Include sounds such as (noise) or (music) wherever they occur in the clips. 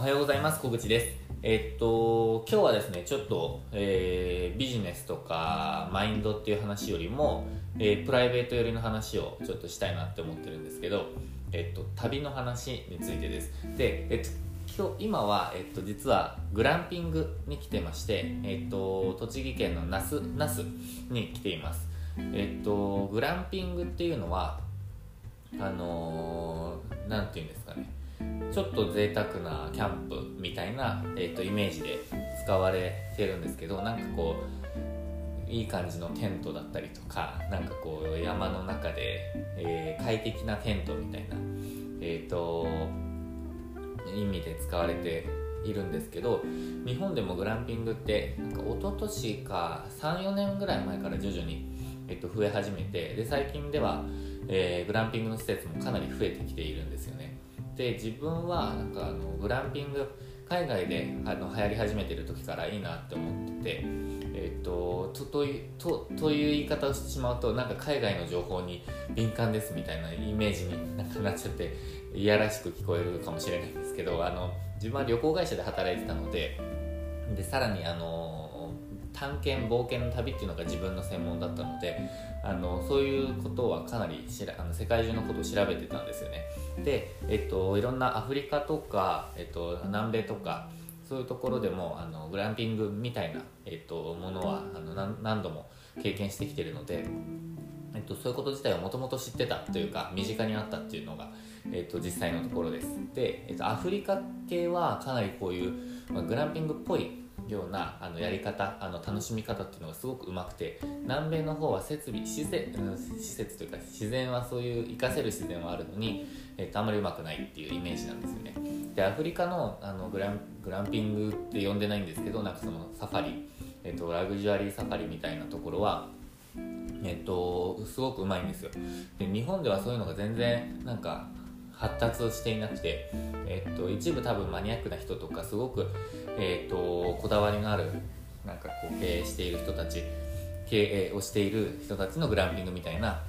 おはようございます。小口です。えっと今日はですねちょっと、えー、ビジネスとかマインドっていう話よりも、えー、プライベート寄りの話をちょっとしたいなって思ってるんですけどえっと旅の話についてです。でえっと今日今は、えっと、実はグランピングに来てまして、えっと、栃木県の那須那須に来ています。えっとグランピングっていうのはあの何、ー、て言うんですかね。ちょっと贅沢なキャンプみたいな、えーと、イメージで使われてるんですけどなんかこういい感じのテントだったりとかなんかこう山の中で、えー、快適なテントみたいな、えーと、意味で使われているんですけど日本でもグランピングってなんか一昨年か34年ぐらい前から徐々に、えーと増え始めてで最近では、えー、グランピングの施設もかなり増えてきているんですよね。で自分はなんかあのグランピング海外であの流行り始めてる時からいいなって思ってて、えーと、とととという言い方をしてしまうとなんか海外の情報に敏感ですみたいなイメージになんかなっちゃっていやらしく聞こえるかもしれないんですけどあの自分は旅行会社で働いてたのででさらにあの探検冒険の旅っていうのが自分の専門だったのであのそういうことはかなりしらあの世界中のことを調べてたんですよね。で、えっと、いろんなアフリカとか、えっと、南米とかそういうところでもあのグランピングみたいな、えっと、ものはあの何度も経験してきてるので、えっと、そういうこと自体をもともと知ってたというか身近にあったっていうのが、えっと、実際のところです。で、えっと、アフリカ系はかなりこういう、まあ、グランピングっぽいようなあのやり方あの楽しみ方っていうのがすごくうまくて南米の方は設備施設,、うん、施設というか自然はそういう活かせる自然はあるのに、えー、とあまりうまくないっていうイメージなんですよね。でアフリカのあのグラングランピングって呼んでないんですけどなんかそのサファリ、えーと、ラグジュアリーサファリみたいなところはえっと、すごくうまいんですよ。で日本ではそういうのが全然なんか発達していなくて、えっと、一部多分マニアックな人とかすごく、えっと、こだわりのあるなんかこう経営している人たち経営をしている人たちのグランピングみたいな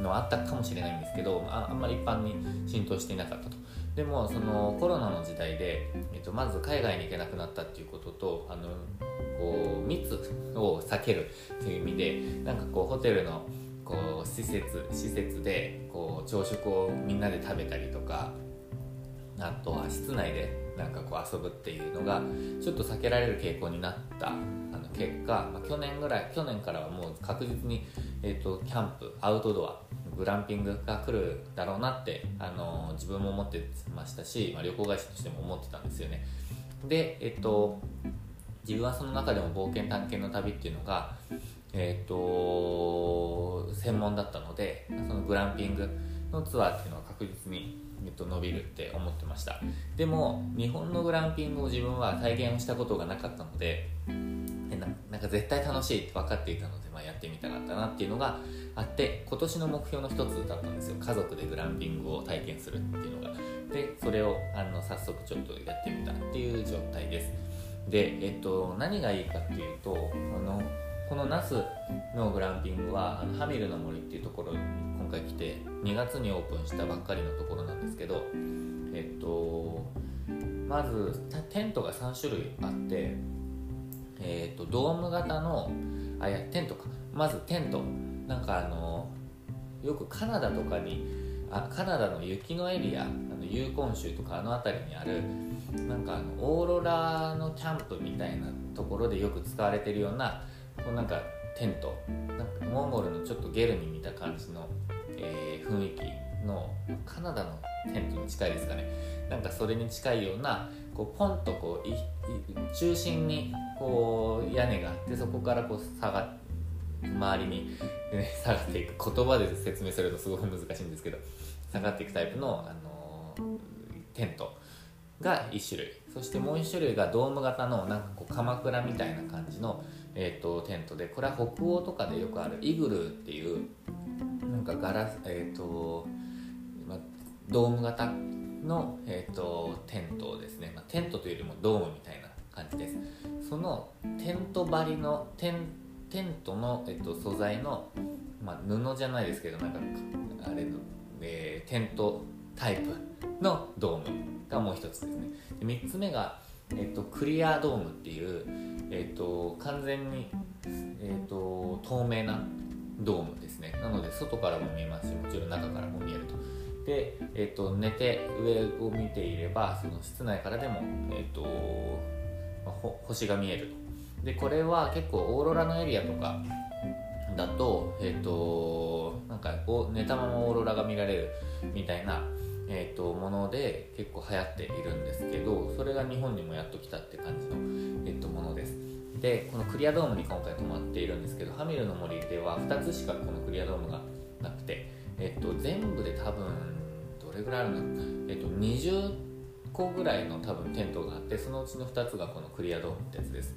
のあったかもしれないんですけどああんまり一般に浸透していなかったと。でもそのコロナの時代で、えっと、まず海外に行けなくなったっていうこととあのこう密を避けるっていう意味でなんかこうホテルのこう施設施設でこう朝食をみんなで食べたりとかあとは室内でなんかこう遊ぶっていうのがちょっと避けられる傾向になった。あの結果、まあ、去年ぐらい去年からはもう確実に、えーと、キャンプアウトドアグランピングが来るだろうなって、あの自分も思ってましたし、まあ、旅行会社としても思ってたんですよね。でえっ、ー、と自分はその中でも冒険探検の旅っていうのがえっ、ー、と専門だったのでそのグランピングのツアーっていうのは確実に、えっと、伸びるって思ってました。でも日本のグランピングを自分は体験をしたことがなかったのでなんか絶対楽しいって分かっていたので、まあ、やってみたかったなっていうのがあって今年の目標の一つだったんですよ。家族でグランピングを体験するっていうのが。でそれをあの早速ちょっとやってみたっていう状態です。で、えっと、何がいいかっていうとあのこの那須のグランピングはあのハミルの森っていうところに回来て2月にオープンしたばっかりのところなんですけどえっとまずテントが3種類あってえっとドーム型のあいやテントか。まずテント。なんかあのよくカナダとかにあカナダの雪のエリアあのユーコン州とかあの辺りにあるなんかあのオーロラのキャンプみたいなところでよく使われてるようなこうなんかテント。なんかモンゴルのちょっとゲルに似た感じの、雰囲気のカナダのテントに近いですかね。なんかそれに近いようなこうポンとこう中心にこう屋根があってそこからこう下がって周りに、ね、下がっていく。言葉で説明するとすごく難しいんですけど下がっていくタイプの、あの、テントが1種類。そしてもう1種類がドーム型のなんかこう鎌倉みたいな感じの、えーと、テントでこれは北欧とかでよくあるイグルーっていうかガラス、えーとま、ドーム型の、えーと、テントですね、まテントというよりもドームみたいな感じです。そのテント張りのテンテントの、えー、と素材の、ま布じゃないですけどなんかあれの、えー、テントタイプのドームがもう一つですね。で3つ目が、えっと、クリアドームっていう、えっと、完全に、えっと、透明なドームですね。なので外からも見えますしもちろん中からも見えると。で、えっと、寝て上を見ていればその室内からでも、えっとまあ、星が見えると。でこれは結構オーロラのエリアとかだとえっとなんか寝たままオーロラが見られるみたいなえーと、もので結構流行っているんですけどそれが日本にもやっと来たって感じの、えーと、ものでこのクリアドームに今回泊まっているんですけどハミルの森では2つしかこのクリアドームがなくて、えーと、全部で多分どれぐらいあるの、えー、と20個ぐらいの多分テントがあってそのうちの2つがこのクリアドームってやつです。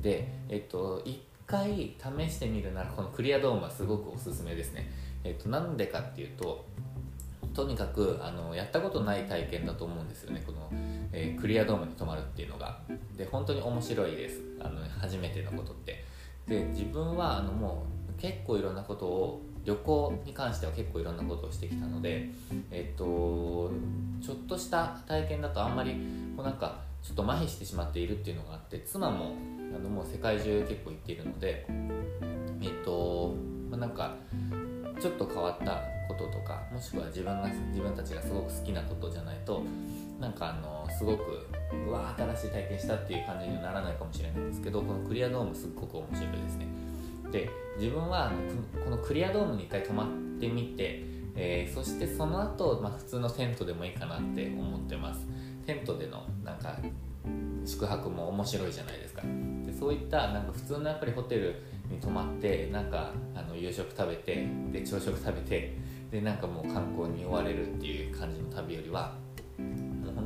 でえっ、と1回試してみるならこのクリアドームはすごくおすすめですね。えっ、となんでかっていうととにかくあのやったことない体験だと思うんですよねこの、えー、クリアドームに泊まるっていうのが。で本当に面白いです。あの初めてのことって。で自分はあのもう結構いろんなことを旅行に関しては結構いろんなことをしてきたのでえっとちょっとした体験だとあんまりこうなんかちょっと麻痺してしまっているっていうのがあって妻もあのもう世界中結構行っているのでえっと、まあ、なんかちょっと変わったこととかもしくは自分が自分たちがすごく好きなことじゃないとなんかあのすごくうわ新しい体験したっていう感じにはならないかもしれないんですけどこのクリアドームすっごく面白いですね。で自分はこのクリアドームに一回泊まってみて、えー、そしてその後、まあ普通のテントでもいいかなって思ってます。テントでのなんか宿泊も面白いじゃないですか。でそういったなんか普通のやっぱりホテルに泊まってなんかあの夕食食べてで朝食食べてでなんかもう観光に追われるっていう感じの旅よりは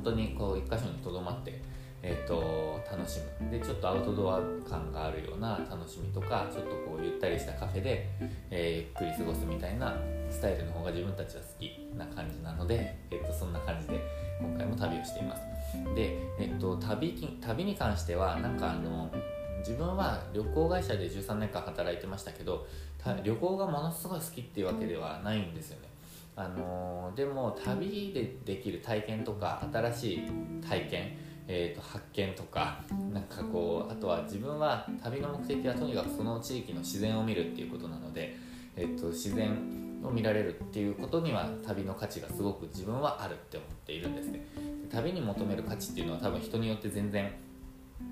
当にこう一箇所にとどまって、えーと、楽しむ。でちょっとアウトドア感があるような楽しみとかちょっとこうゆったりしたカフェで、えー、ゆっくり過ごすみたいなスタイルの方が自分たちは好きな感じなので、えーと、そんな感じで今回も旅をしています。で、えーと、旅旅に関してはなんかあの自分は旅行会社で13年間働いてましたけど旅行がものすごい好きっていうわけではないんですよね。あのー、でも旅でできる体験とか新しい体験、えー、と発見とかなんかこうあとは自分は旅の目的はとにかくその地域の自然を見るっていうことなので、えー、と自然を見られるっていうことには旅の価値がすごく自分はあるって思っているんですね。旅に求める価値っていうのは多分人によって全然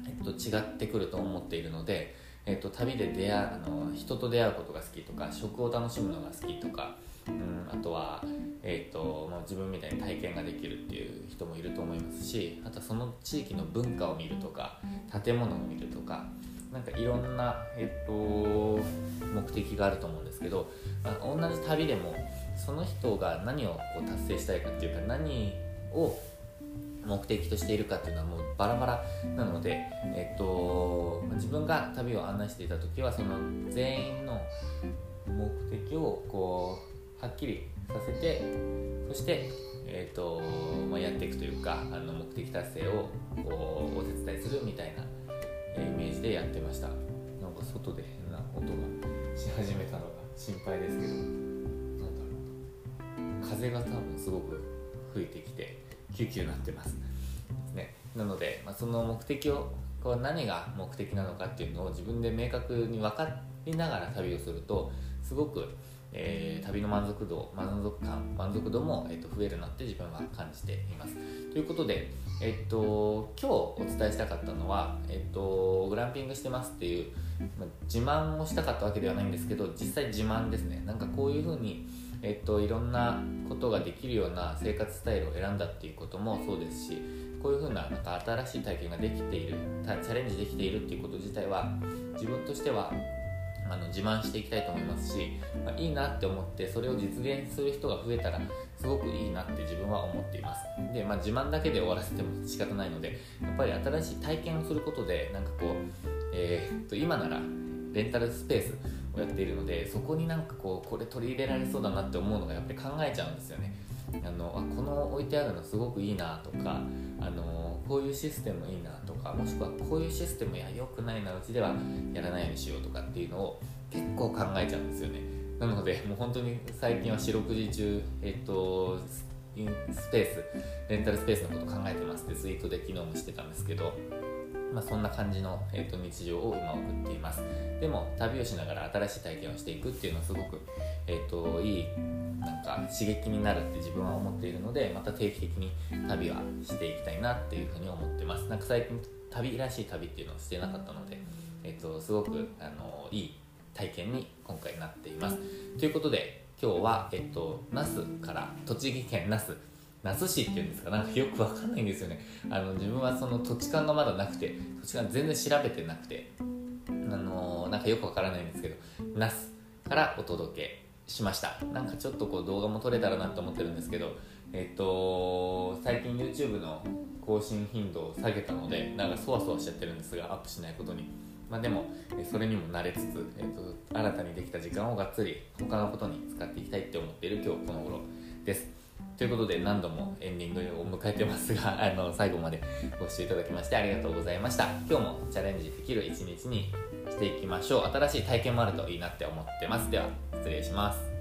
えっと、違ってくると思っているので、えっと、旅で出会うあの人と出会うことが好きとか食を楽しむのが好きとか、うん、あとは、えっとまあ、自分みたいに体験ができるっていう人もいると思いますしあとはその地域の文化を見るとか建物を見るとかなんかいろんな、えっと、目的があると思うんですけど、まあ、同じ旅でもその人が何をこう達成したいかっていうか何を目的としているかっていうのはもうバラバラなので、えっと、自分が旅を案内していた時はその全員の目的をこうはっきりさせてそして、えっとまあ、やっていくというかあの目的達成をこうお手伝いするみたいなイメージでやってました。なんか外で変な音がし始めたのが心配ですけどなんだろう。風が多分すごく吹いてきて救急になってます。ね、なので、まあ、その目的をこう何が目的なのかっていうのを自分で明確に分かりながら旅をするとすごく、えー、旅の満足度満足感満足度も、えー、と増えるなって自分は感じています。ということで、えっ、ー、と今日お伝えしたかったのは、えっ、ー、とグランピングしてますっていう、ま、自慢をしたかったわけではないんですけど実際自慢ですね。なんかこういうふうにえっと、いろんなことができるような生活スタイルを選んだっていうこともそうですしこういうふうななんか新しい体験ができているチャレンジできているっていうこと自体は自分としてはあの自慢していきたいと思いますし、まあ、いいなって思ってそれを実現する人が増えたらすごくいいなって自分は思っています。で、まあ、自慢だけで終わらせても仕方ないのでやっぱり新しい体験をすることでなんかこう、えー、っと今ならレンタルスペースをやっているのでそこになんかこうこれ取り入れられそうだなって思うのがやっぱり考えちゃうんですよね。あのあこの置いてあるのすごくいいなとかあのこういうシステムいいなとかもしくはこういうシステムや良くないなうちではやらないようにしようとかっていうのを結構考えちゃうんですよね。なのでもう本当に最近は四六時中えっとスペースレンタルスペースのこと考えてますってツイートで昨日もしてたんですけどまあ、そんな感じの、えーと、日常を今送っています。でも旅をしながら新しい体験をしていくっていうのはすごく、えーと、いいなんか刺激になるって自分は思っているのでまた定期的に旅はしていきたいなっていうふうに思ってます。なんか最近旅らしい旅っていうのをしてなかったので、えーと、とすごくあのいい体験に今回なっています。ということで今日は、えっと、那須から栃木県那須那須市っていうんですか？なんかよくわかんないんですよね。あの自分はその土地勘がまだなくて土地勘全然調べてなくてあのなんかよくわからないんですけど那須からお届けしました。なんかちょっとこう動画も撮れたらなと思ってるんですけどえっと最近 YouTube の更新頻度を下げたのでなんかそわそわしちゃってるんですがアップしないことに。まあ、でもそれにも慣れつつ、えーと新たにできた時間をがっつり他のことに使っていきたいって思っている今日この頃です。ということで何度もエンディングを迎えてますが (laughs) あの最後までご視聴いただきましてありがとうございました。今日もチャレンジできる一日にしていきましょう。新しい体験もあるといいなって思ってます。では失礼します。